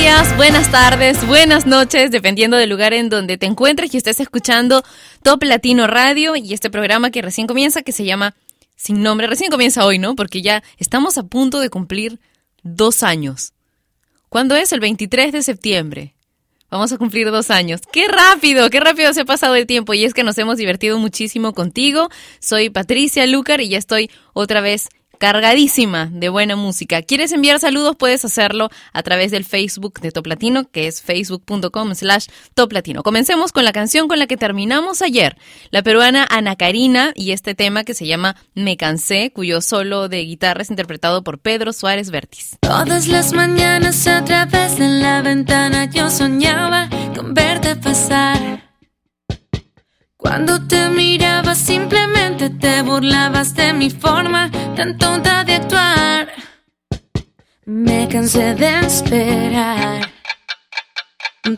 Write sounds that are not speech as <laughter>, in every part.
Días, buenas tardes, buenas noches, dependiendo del lugar en donde te encuentres y estés escuchando Top Latino Radio y este programa que recién comienza, que se llama Sin Nombre. Recién comienza hoy, ¿no? Porque ya estamos a punto de cumplir dos años. ¿Cuándo es? El 23 de septiembre. Vamos a cumplir dos años. ¡Qué rápido! ¡Qué rápido se ha pasado el tiempo! Y es que nos hemos divertido muchísimo contigo. Soy Patricia Lucar y ya estoy otra vez cargadísima de buena música. ¿Quieres enviar saludos? Puedes hacerlo a través del Facebook de Top Latino, que es facebook.com slash Top Latino. Comencemos con la canción con la que terminamos ayer, la peruana Ana Karina y este tema que se llama Me Cansé, cuyo solo de guitarra es interpretado por Pedro Suárez Vértiz. Todas las mañanas a través de la ventana yo soñaba con verte pasar. Cuando te miraba simplemente te burlabas de mi forma tan tonta de actuar. Me cansé de esperar.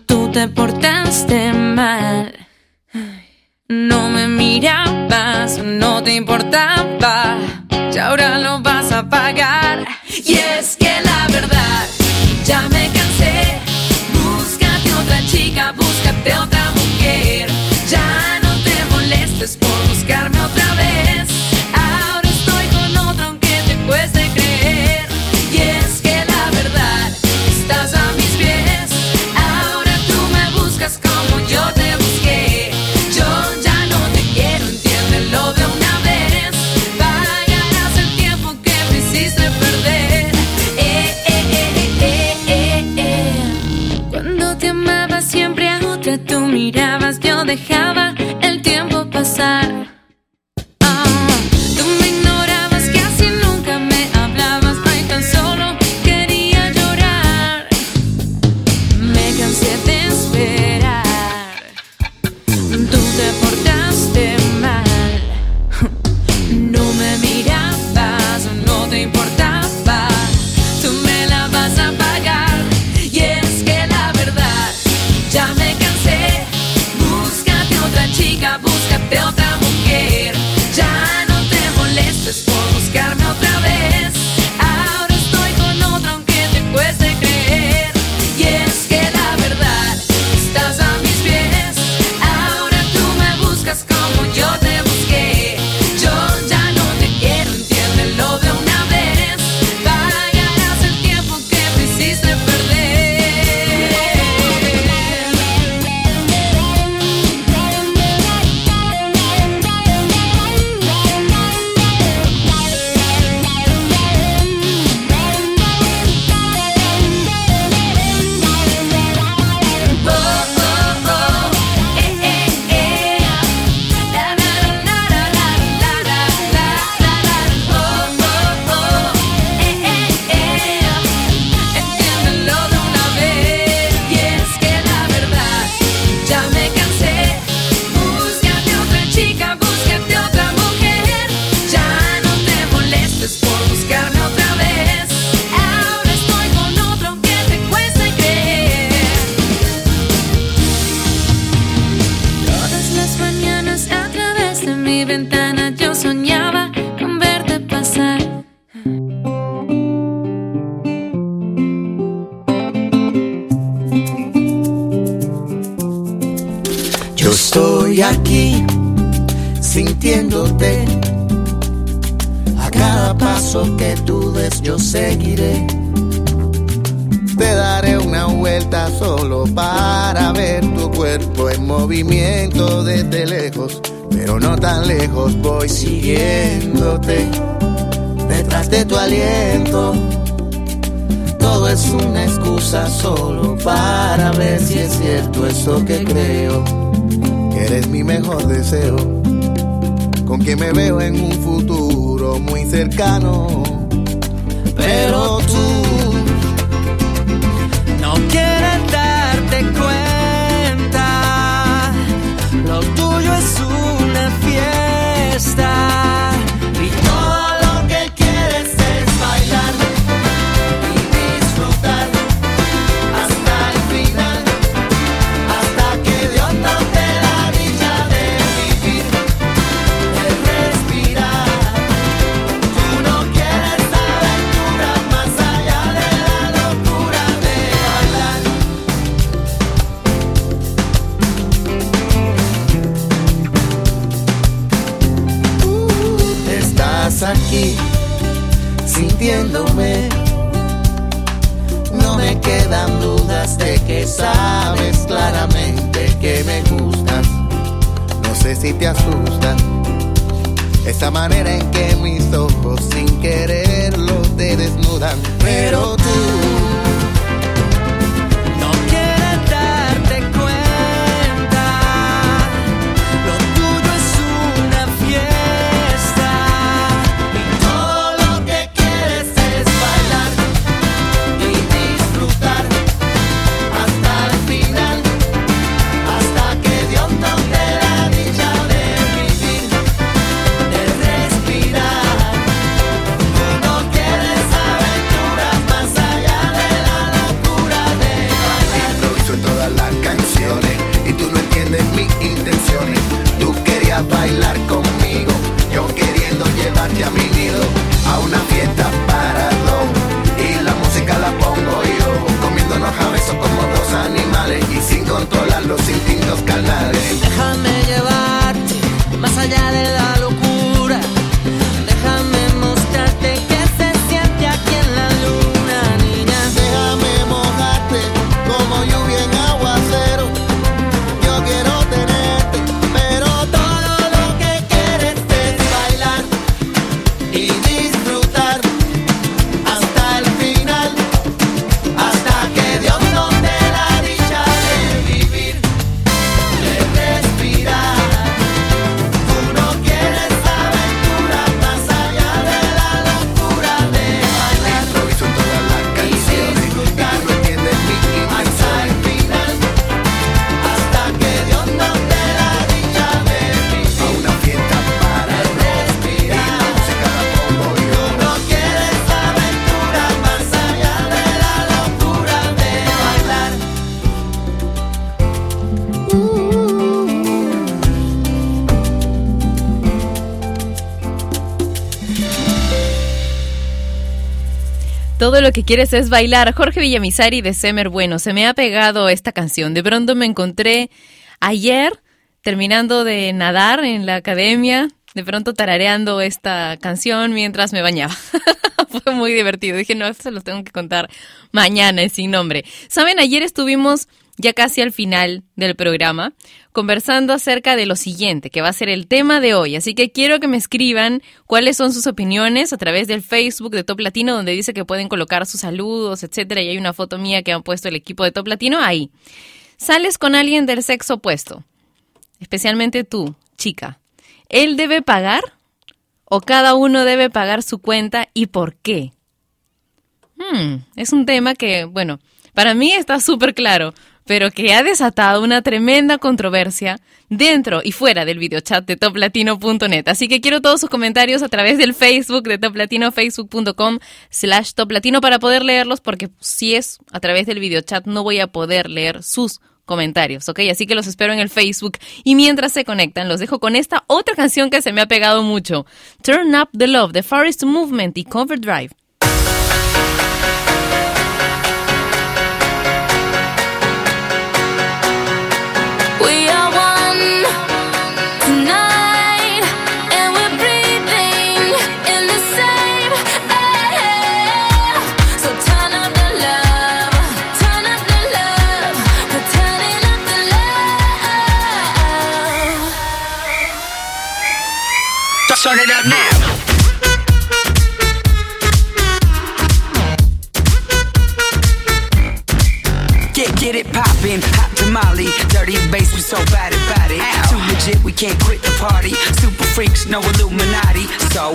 Tú te portaste mal. No me mirabas, no te importaba. Y ahora lo vas a pagar. Y es que la verdad, ya me cansé. Lejos voy siguiéndote. Detrás de tu aliento, todo es una excusa solo para ver si es cierto eso que creo. Que eres mi mejor deseo, con quien me veo en un futuro cercano. Pero tú sintiéndome. No me quedan dudas de que sabes claramente que me gustas. No sé si te asusta esa manera en que mis ojos sin quererlo te desnudan. Pero tú Todo lo que quieres es bailar. Jorge Villamizari de Semer Bueno. Se me ha pegado esta canción. De pronto me encontré ayer terminando de nadar en la academia. De pronto tarareando esta canción mientras me bañaba. <laughs> Fue muy divertido. Dije, no, esto se los tengo que contar mañana, es sin nombre. Saben, ayer estuvimos ya casi al final del programa, conversando acerca de lo siguiente, que va a ser el tema de hoy. Así que quiero que me escriban cuáles son sus opiniones a través del Facebook de Top Latino, donde dice que pueden colocar sus saludos, etcétera, y hay una foto mía que han puesto el equipo de Top Latino ahí. Sales con alguien del sexo opuesto, especialmente tú, chica. ¿Él debe pagar o cada uno debe pagar su cuenta y por qué? Hmm, es un tema que, bueno, para mí está súper claro, pero que ha desatado una tremenda controversia dentro y fuera del videochat de toplatino.net. Así que quiero todos sus comentarios a través del Facebook de Top Latino, facebook.com slash toplatino para poder leerlos, porque si es a través del videochat no voy a poder leer sus comentarios, ¿ok? Así que los espero en el Facebook. Y mientras se conectan, los dejo con esta otra canción que se me ha pegado mucho. Turn Up the Love, de Forest Movement y Cover Drive. turn it up now. Get, get it poppin', hot tamale, dirty bass, we so bad about it. Ow. Too legit, we can't quit the party. Super freaks, no Illuminati. So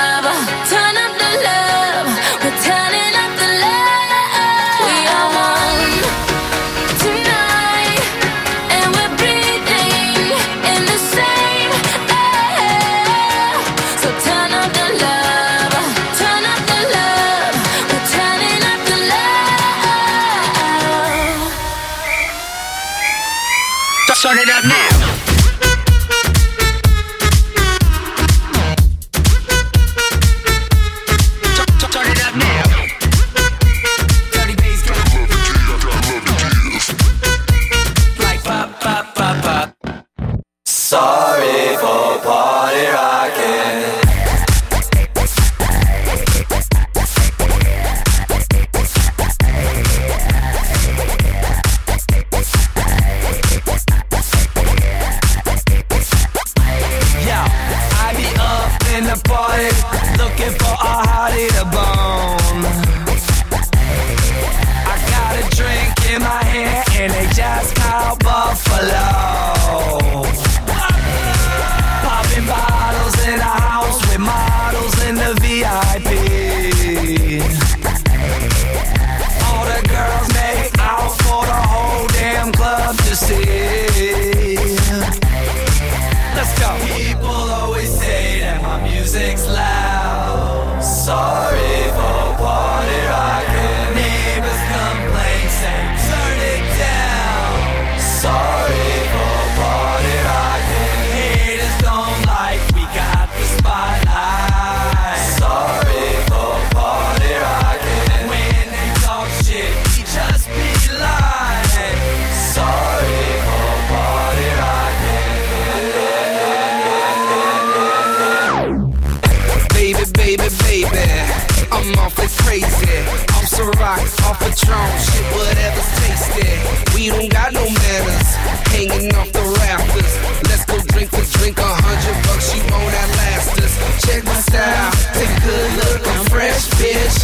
there. We don't got no manners. Hanging off the rafters. Let's go drink the drink. A hundred bucks, you won't outlast us. Check my style. Take a good look. I'm fresh, bitch.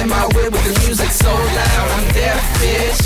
In my way with the music so loud. I'm deaf, bitch.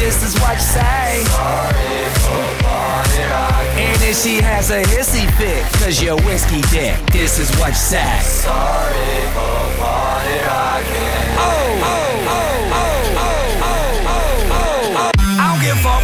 this is what you say. Sorry for and if she has a hissy fit, cause you're whiskey dick, this is what you say. Sorry for what I can. Oh!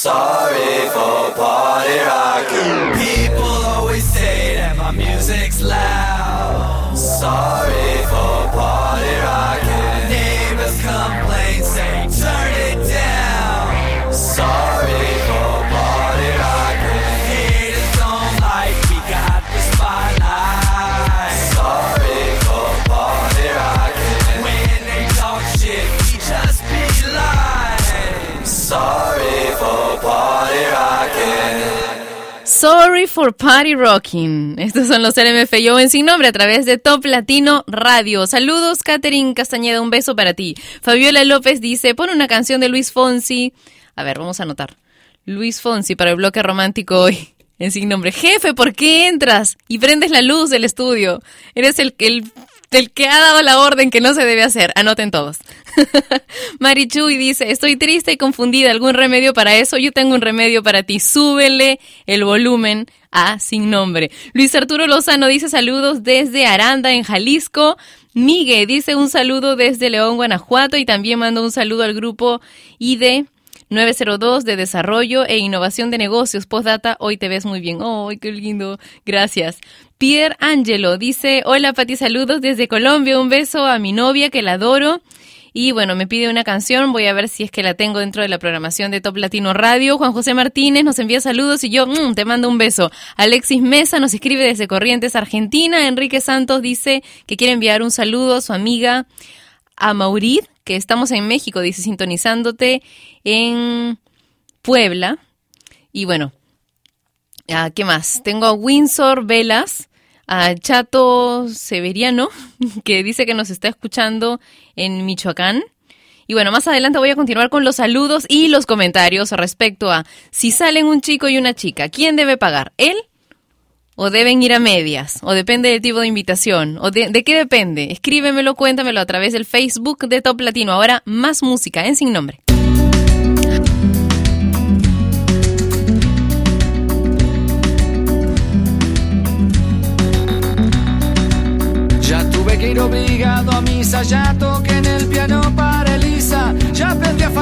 Sorry for party rocking. People always say that my music's loud. Sorry for party rocking. Neighbors complain, Sorry for Party Rocking. Estos son los LMFAO en sin nombre a través de Top Latino Radio. Saludos, Catherine Castañeda, un beso para ti. Fabiola López dice, pon una canción de Luis Fonsi. A ver, vamos a anotar. Luis Fonsi para el bloque romántico hoy. En sin nombre. Jefe, ¿por qué entras y prendes la luz del estudio? Eres el, el, el que ha dado la orden que no se debe hacer. Anoten todos. <laughs> Marichuy dice, estoy triste y confundida. ¿Algún remedio para eso? Yo tengo un remedio para ti. Súbele el volumen a sin nombre. Luis Arturo Lozano dice saludos desde Aranda, en Jalisco. Migue dice un saludo desde León, Guanajuato. Y también manda un saludo al grupo ID 902 de Desarrollo e Innovación de Negocios. Postdata, hoy te ves muy bien. ¡Ay, qué lindo! Gracias. Pierre Angelo dice, hola Pati, saludos desde Colombia. Un beso a mi novia que la adoro. Y bueno, me pide una canción, voy a ver si es que la tengo dentro de la programación de Top Latino Radio. Juan José Martínez nos envía saludos y yo mm, te mando un beso. Alexis Mesa nos escribe desde Corrientes, Argentina. Enrique Santos dice que quiere enviar un saludo a su amiga a Maurid, que estamos en México, dice sintonizándote en Puebla. Y bueno, ah, ¿qué más? Tengo a Windsor Velas, a Chato Severiano, <laughs> que dice que nos está escuchando en Michoacán. Y bueno, más adelante voy a continuar con los saludos y los comentarios respecto a si salen un chico y una chica, ¿quién debe pagar? ¿Él? ¿O deben ir a medias? ¿O depende del tipo de invitación? ¿O de, de qué depende? Escríbemelo, cuéntamelo a través del Facebook de Top Latino. Ahora más música en sin nombre. Obligado a misa, ya toqué en el piano para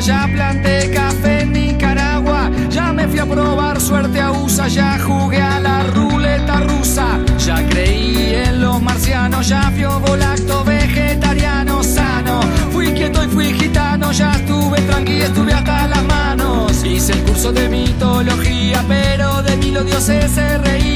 ya planté café en Nicaragua, ya me fui a probar suerte a USA, ya jugué a la ruleta rusa, ya creí en los marcianos, ya fui volacto vegetariano sano, fui quieto y fui gitano, ya estuve tranqui, estuve hasta las manos, hice el curso de mitología, pero de mí los dioses se reían,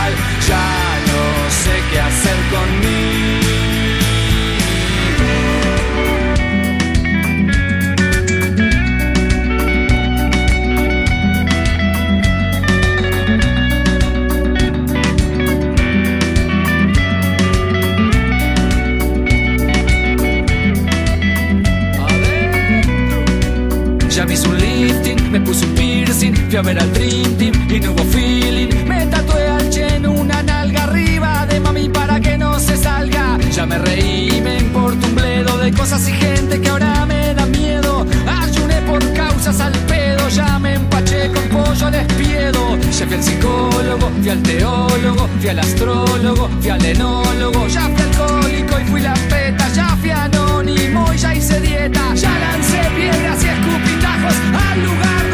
igual, ya no sé qué hacer conmigo. Ya me un lifting, me puse un piercing, fui a ver al Dream Team y no hubo Ya me reí, y me importa un bledo de cosas y gente que ahora me da miedo. Ayuné por causas al pedo, ya me empaché con pollo al espiedo. Ya fui al psicólogo, fui al teólogo, fui al astrólogo, fui al enólogo. Ya fui alcohólico y fui la peta, ya fui anónimo y ya hice dieta. Ya lancé piedras y escupitajos al lugar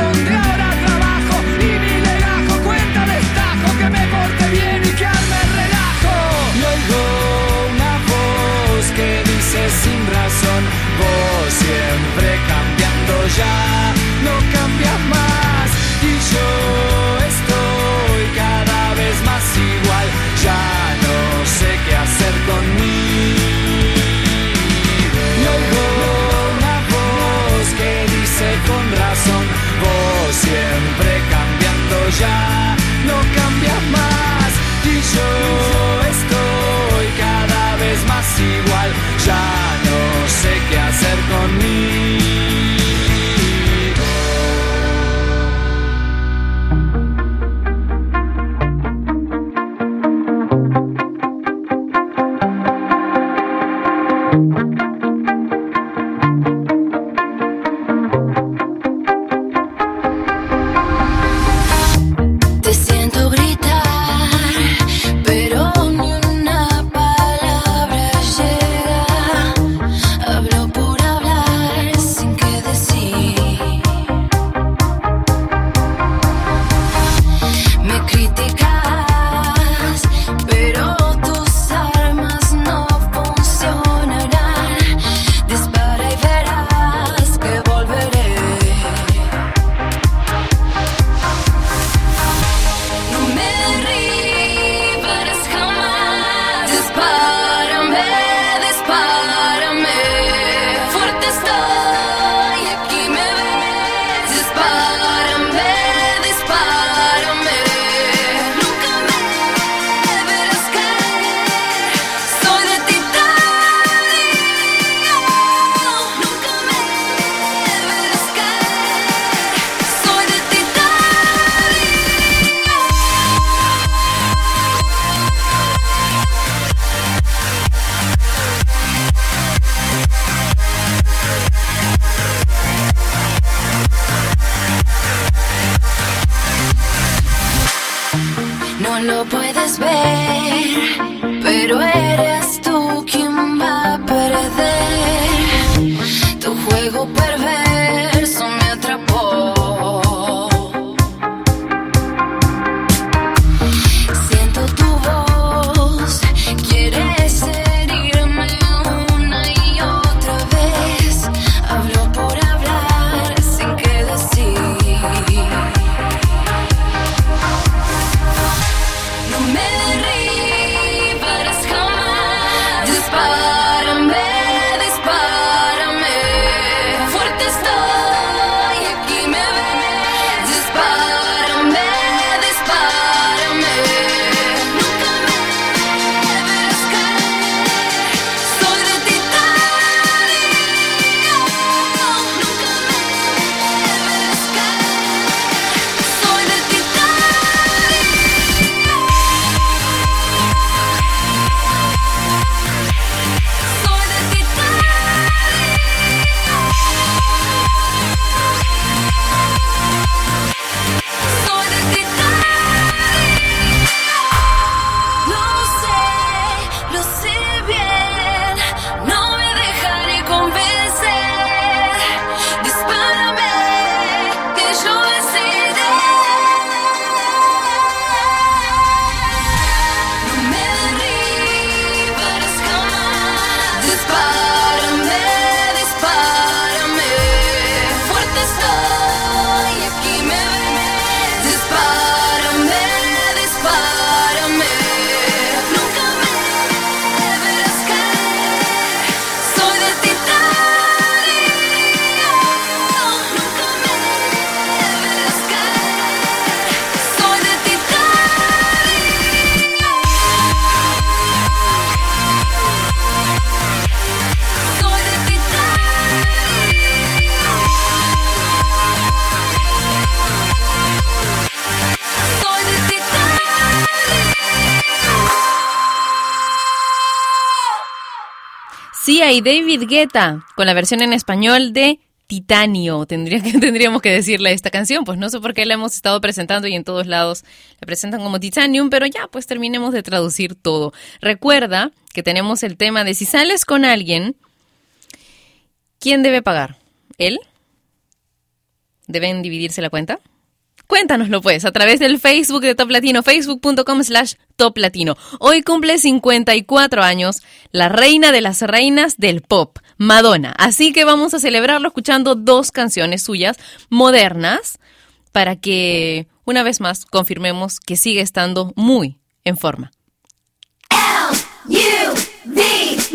David Guetta con la versión en español de Titanio, que, <laughs> tendríamos que decirle esta canción, pues no sé por qué la hemos estado presentando y en todos lados la presentan como Titanium, pero ya, pues terminemos de traducir todo. Recuerda que tenemos el tema de si sales con alguien, ¿quién debe pagar? ¿Él? ¿Deben dividirse la cuenta? Cuéntanoslo pues a través del Facebook de Top Latino, facebook.com slash Top Latino. Hoy cumple 54 años la reina de las reinas del pop, Madonna. Así que vamos a celebrarlo escuchando dos canciones suyas modernas para que una vez más confirmemos que sigue estando muy en forma. L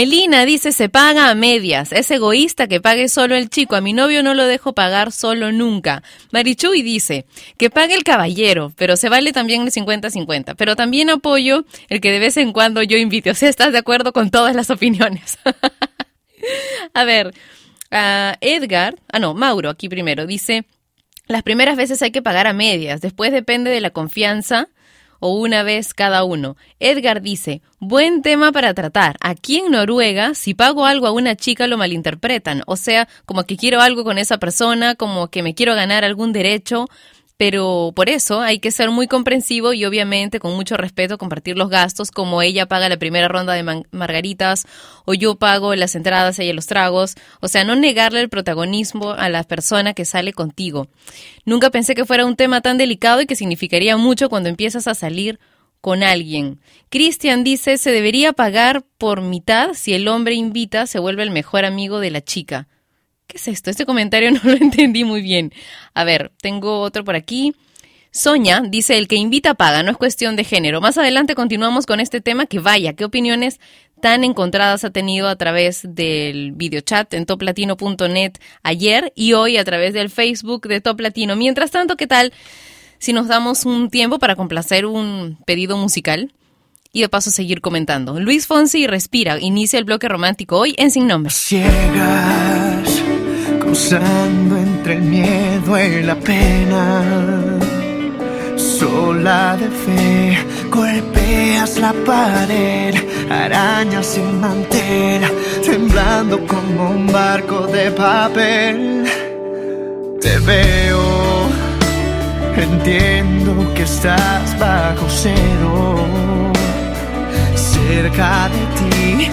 Melina dice, se paga a medias. Es egoísta que pague solo el chico. A mi novio no lo dejo pagar solo nunca. Marichuy dice, que pague el caballero, pero se vale también el 50-50. Pero también apoyo el que de vez en cuando yo invite. O sea, <laughs> estás de acuerdo con todas las opiniones. <laughs> a ver, ah, Edgar, ah no, Mauro aquí primero, dice, las primeras veces hay que pagar a medias, después depende de la confianza o una vez cada uno. Edgar dice, buen tema para tratar. Aquí en Noruega, si pago algo a una chica lo malinterpretan, o sea, como que quiero algo con esa persona, como que me quiero ganar algún derecho, pero por eso hay que ser muy comprensivo y obviamente con mucho respeto compartir los gastos, como ella paga la primera ronda de margaritas o yo pago las entradas, ella los tragos, o sea, no negarle el protagonismo a la persona que sale contigo. Nunca pensé que fuera un tema tan delicado y que significaría mucho cuando empiezas a salir con alguien. Cristian dice, se debería pagar por mitad si el hombre invita, se vuelve el mejor amigo de la chica. ¿Qué es esto? Este comentario <laughs> no lo entendí muy bien. A ver, tengo otro por aquí. Sonia dice, el que invita paga, no es cuestión de género. Más adelante continuamos con este tema que vaya, qué opiniones tan encontradas ha tenido a través del videochat en toplatino.net ayer y hoy a través del Facebook de Top Latino. Mientras tanto, ¿qué tal si nos damos un tiempo para complacer un pedido musical? Y de paso seguir comentando. Luis Fonsi Respira inicia el bloque romántico hoy en Sin Nombre. Cruzando entre el miedo y la pena. Sola de fe, golpeas la pared, arañas sin mantel, temblando como un barco de papel. Te veo, entiendo que estás bajo cero. Cerca de ti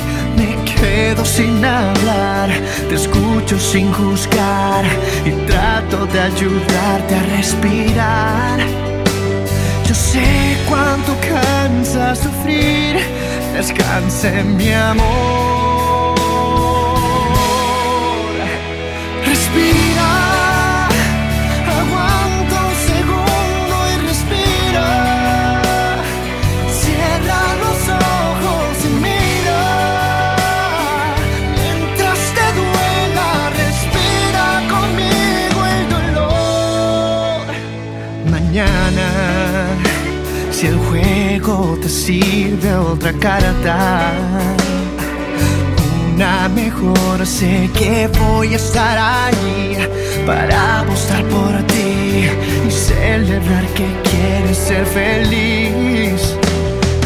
quedo sin hablar, te escucho sin juzgar y trato de ayudarte a respirar. Yo sé cuánto cansa sufrir, descanse mi amor. Respira, te sirve otra carta, una mejor, sé que voy a estar ahí para apostar por ti y celebrar que quieres ser feliz.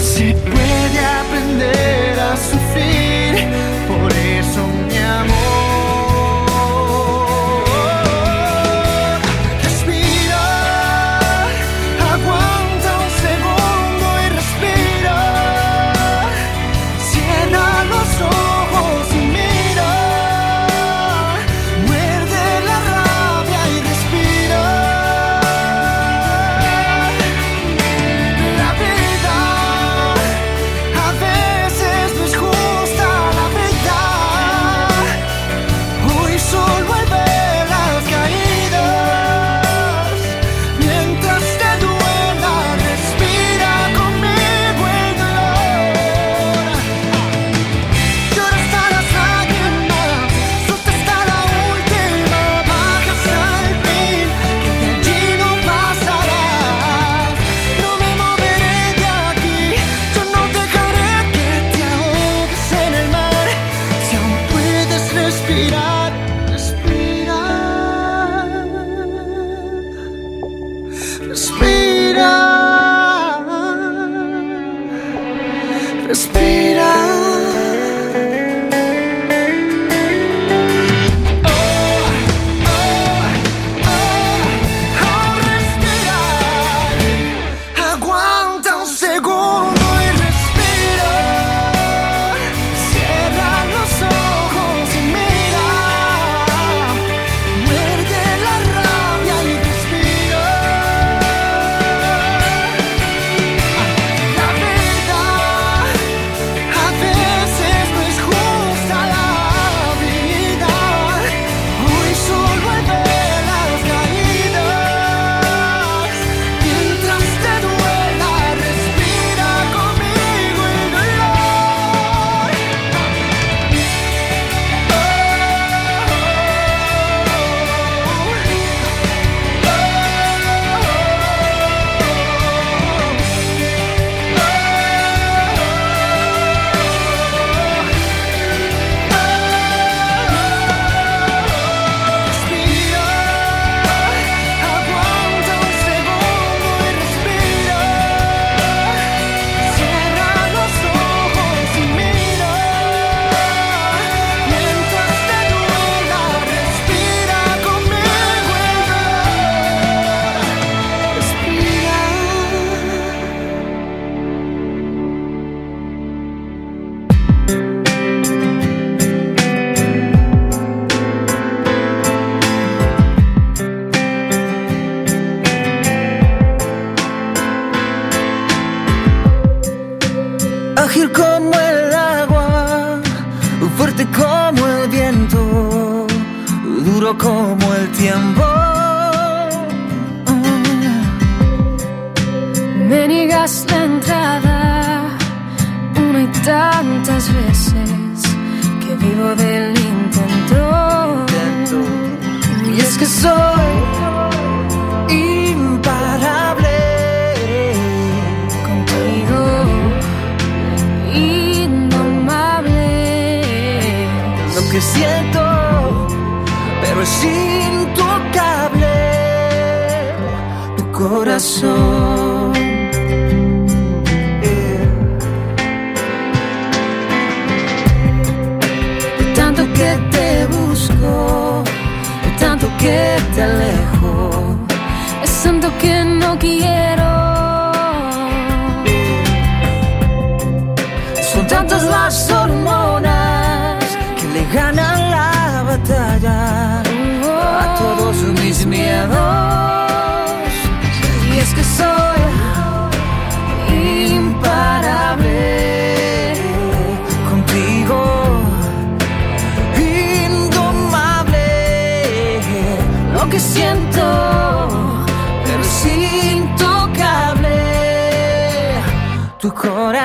Se puede aprender a sufrir,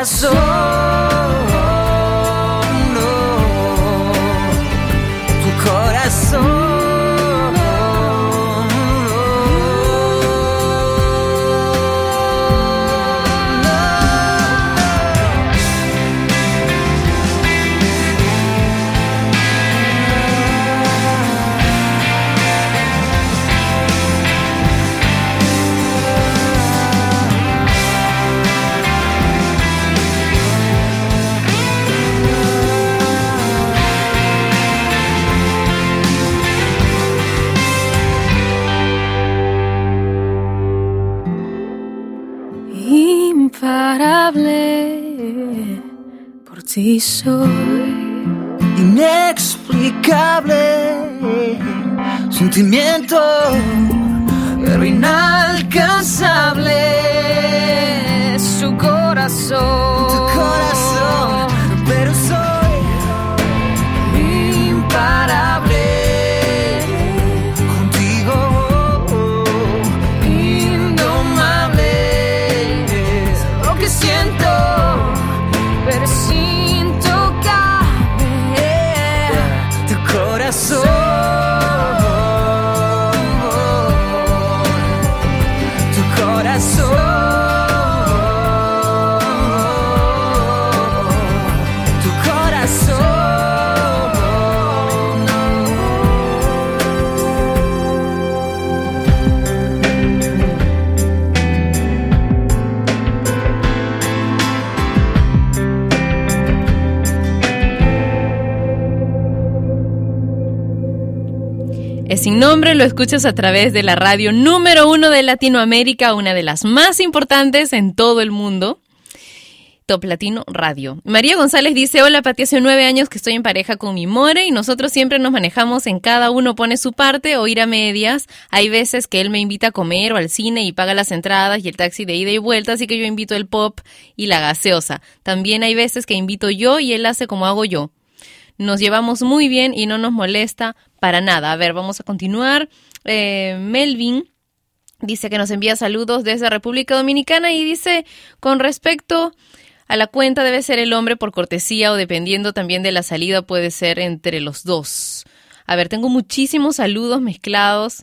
corazón. Sin nombre lo escuchas a través de la radio número uno de Latinoamérica, una de las más importantes en todo el mundo. Top Latino Radio. María González dice, hola Pati, hace nueve años que estoy en pareja con mi more y nosotros siempre nos manejamos en cada uno pone su parte o ir a medias. Hay veces que él me invita a comer o al cine y paga las entradas y el taxi de ida y vuelta, así que yo invito el pop y la gaseosa. También hay veces que invito yo y él hace como hago yo. Nos llevamos muy bien y no nos molesta para nada. A ver, vamos a continuar. Eh, Melvin dice que nos envía saludos desde República Dominicana y dice con respecto a la cuenta debe ser el hombre por cortesía o dependiendo también de la salida puede ser entre los dos. A ver, tengo muchísimos saludos mezclados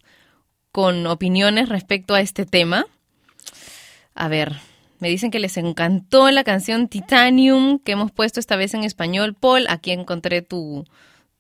con opiniones respecto a este tema. A ver, me dicen que les encantó la canción Titanium que hemos puesto esta vez en español. Paul, aquí encontré tu,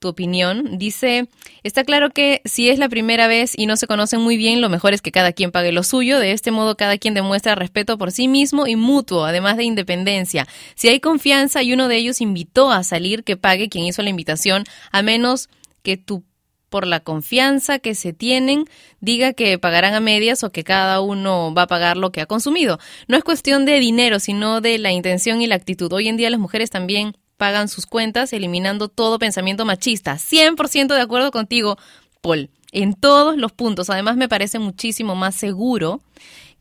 tu opinión. Dice, está claro que si es la primera vez y no se conocen muy bien, lo mejor es que cada quien pague lo suyo. De este modo, cada quien demuestra respeto por sí mismo y mutuo, además de independencia. Si hay confianza y uno de ellos invitó a salir, que pague quien hizo la invitación, a menos que tú por la confianza que se tienen, diga que pagarán a medias o que cada uno va a pagar lo que ha consumido. No es cuestión de dinero, sino de la intención y la actitud. Hoy en día las mujeres también pagan sus cuentas, eliminando todo pensamiento machista. 100% de acuerdo contigo, Paul, en todos los puntos. Además, me parece muchísimo más seguro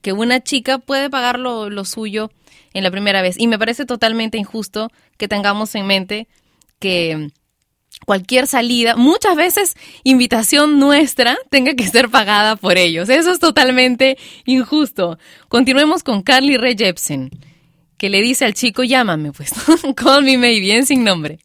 que una chica puede pagar lo, suyo en la primera vez. Y me parece totalmente injusto que tengamos en mente que cualquier salida, muchas veces invitación nuestra tenga que ser pagada por ellos. Eso es totalmente injusto. Continuemos con Carly Rae Jepsen que le dice al chico, llámame pues, <laughs> call me maybe, en sin nombre.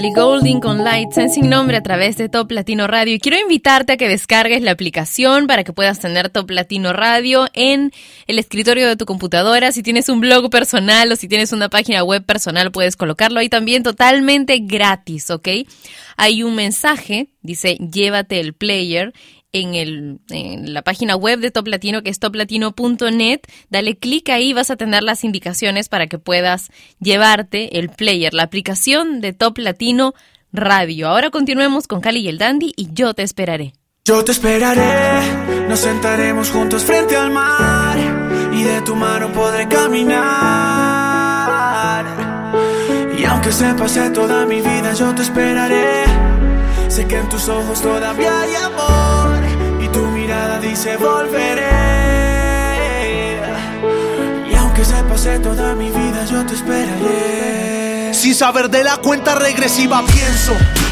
Golding con Lights en sin nombre a través de Top Latino Radio. Y quiero invitarte a que descargues la aplicación para que puedas tener Top Latino Radio en el escritorio de tu computadora. Si tienes un blog personal o si tienes una página web personal, puedes colocarlo ahí también totalmente gratis, ¿ok? Hay un mensaje, dice llévate el player en, la página web de Top Latino, que es toplatino.net. Dale clic ahí, vas a tener las indicaciones para que puedas llevarte el player, la aplicación de Top Latino Radio. Ahora continuemos con Cali y el Dandy y yo te esperaré. Yo te esperaré, nos sentaremos juntos frente al mar y de tu mano podré caminar. Y aunque se pase toda mi vida, yo te esperaré. Sé que en tus ojos todavía hay amor y tu mirada dice volveré. Y aunque se pase toda mi vida, yo te esperaré. Sin saber de la cuenta regresiva pienso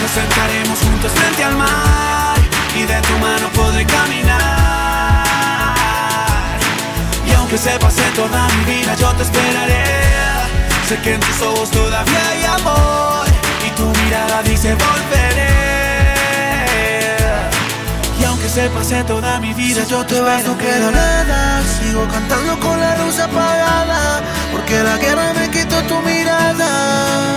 nos sentaremos juntos frente al mar y de tu mano podré caminar. Y aunque se pase toda mi vida, yo te esperaré. Sé que en tus ojos todavía hay amor y tu mirada dice volveré. Y aunque se pase toda mi vida, Si yo te vas no queda nada Sigo cantando con la luz apagada Porque la guerra me quitó tu mirada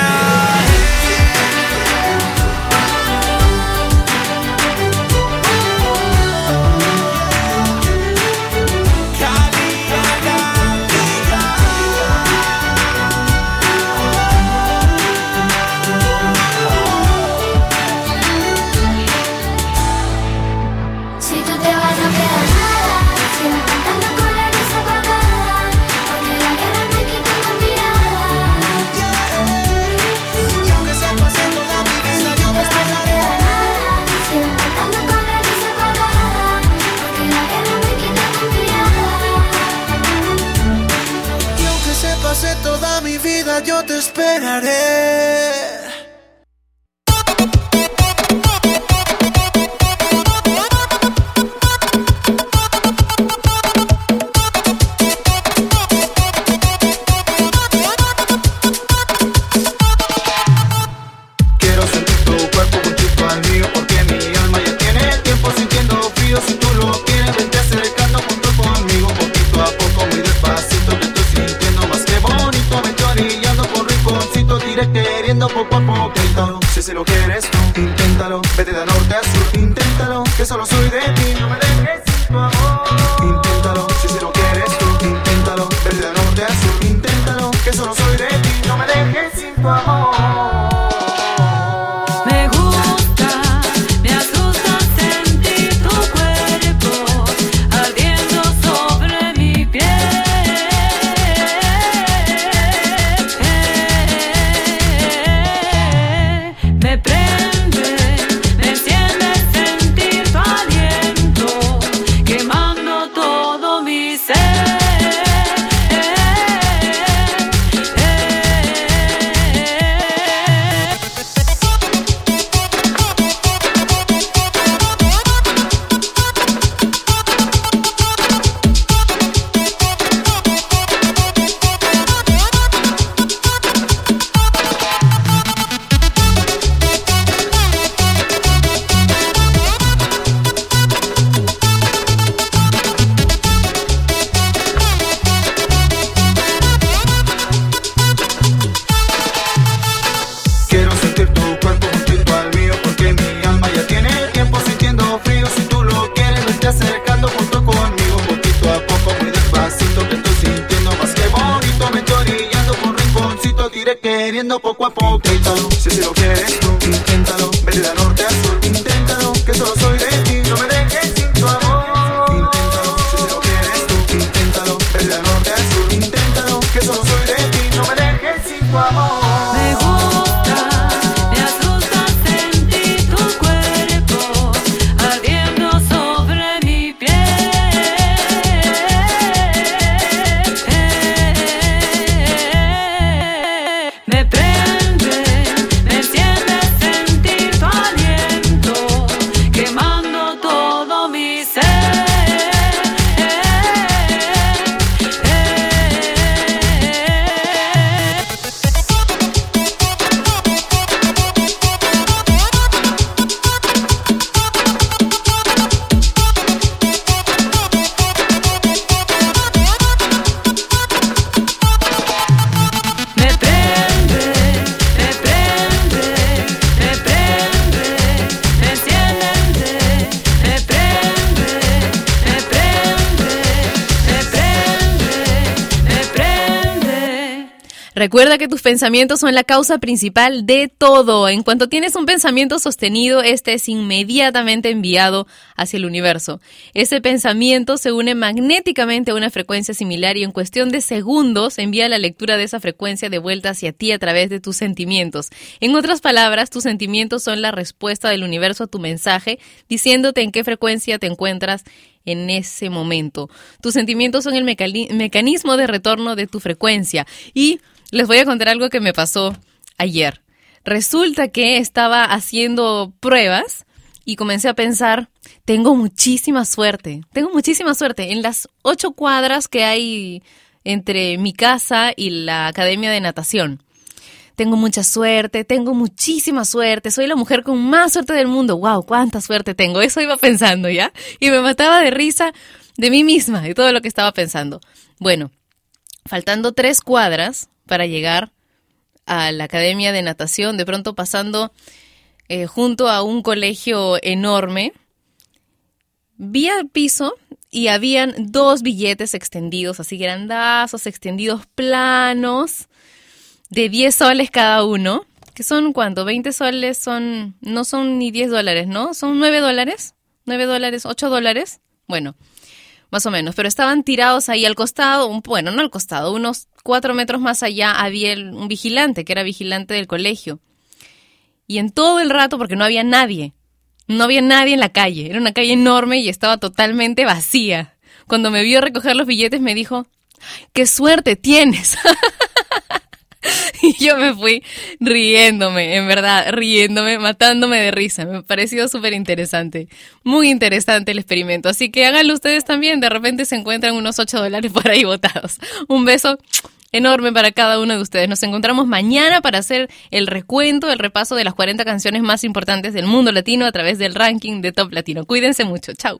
Te iré queriendo poco a. Inténtalo, si así lo quieres tú, inténtalo. Vete de norte a Recuerda que tus pensamientos son la causa principal de todo. En cuanto tienes un pensamiento sostenido, este es inmediatamente enviado hacia el universo. Ese pensamiento se une magnéticamente a una frecuencia similar y en cuestión de segundos envía la lectura de esa frecuencia de vuelta hacia ti a través de tus sentimientos. En otras palabras, tus sentimientos son la respuesta del universo a tu mensaje, diciéndote en qué frecuencia te encuentras en ese momento. Tus sentimientos son el mecani- mecanismo de retorno de tu frecuencia. Y les voy a contar algo que me pasó ayer. Resulta que estaba haciendo pruebas y comencé a pensar, tengo muchísima suerte, tengo muchísima suerte. En las ocho cuadras que hay entre mi casa y la academia de natación. Tengo mucha suerte, tengo muchísima suerte, soy la mujer con más suerte del mundo. ¡Wow! ¡Cuánta suerte tengo! Eso iba pensando, ¿ya? Y me mataba de risa de mí misma y todo lo que estaba pensando. Bueno, faltando tres cuadras para llegar a la academia de natación, de pronto pasando eh, junto a un colegio enorme, vi al piso y habían dos billetes extendidos, así grandazos, extendidos planos, de 10 soles cada uno, que son cuánto, 20 soles son, no son ni 10 dólares, ¿no? Son 9 dólares, 9 dólares, 8 dólares, bueno, más o menos, pero estaban tirados ahí al costado, un- bueno, no al costado, unos 4 metros más allá había un vigilante, que era vigilante del colegio. Y en todo el rato, porque no había nadie, no había nadie en la calle, era una calle enorme y estaba totalmente vacía. Cuando me vio recoger los billetes me dijo, ¡qué suerte tienes! <laughs> <laughs> y yo me fui riéndome, en verdad, riéndome, matándome de risa. Me ha parecido súper interesante, muy interesante el experimento. Así que háganlo ustedes también, de repente se encuentran unos 8 dólares <laughs> por ahí botados. Un beso enorme para cada uno de ustedes. Nos encontramos mañana para hacer el recuento, el repaso de las 40 canciones más importantes del mundo latino a través del ranking de Top Latino. Cuídense mucho. Chau.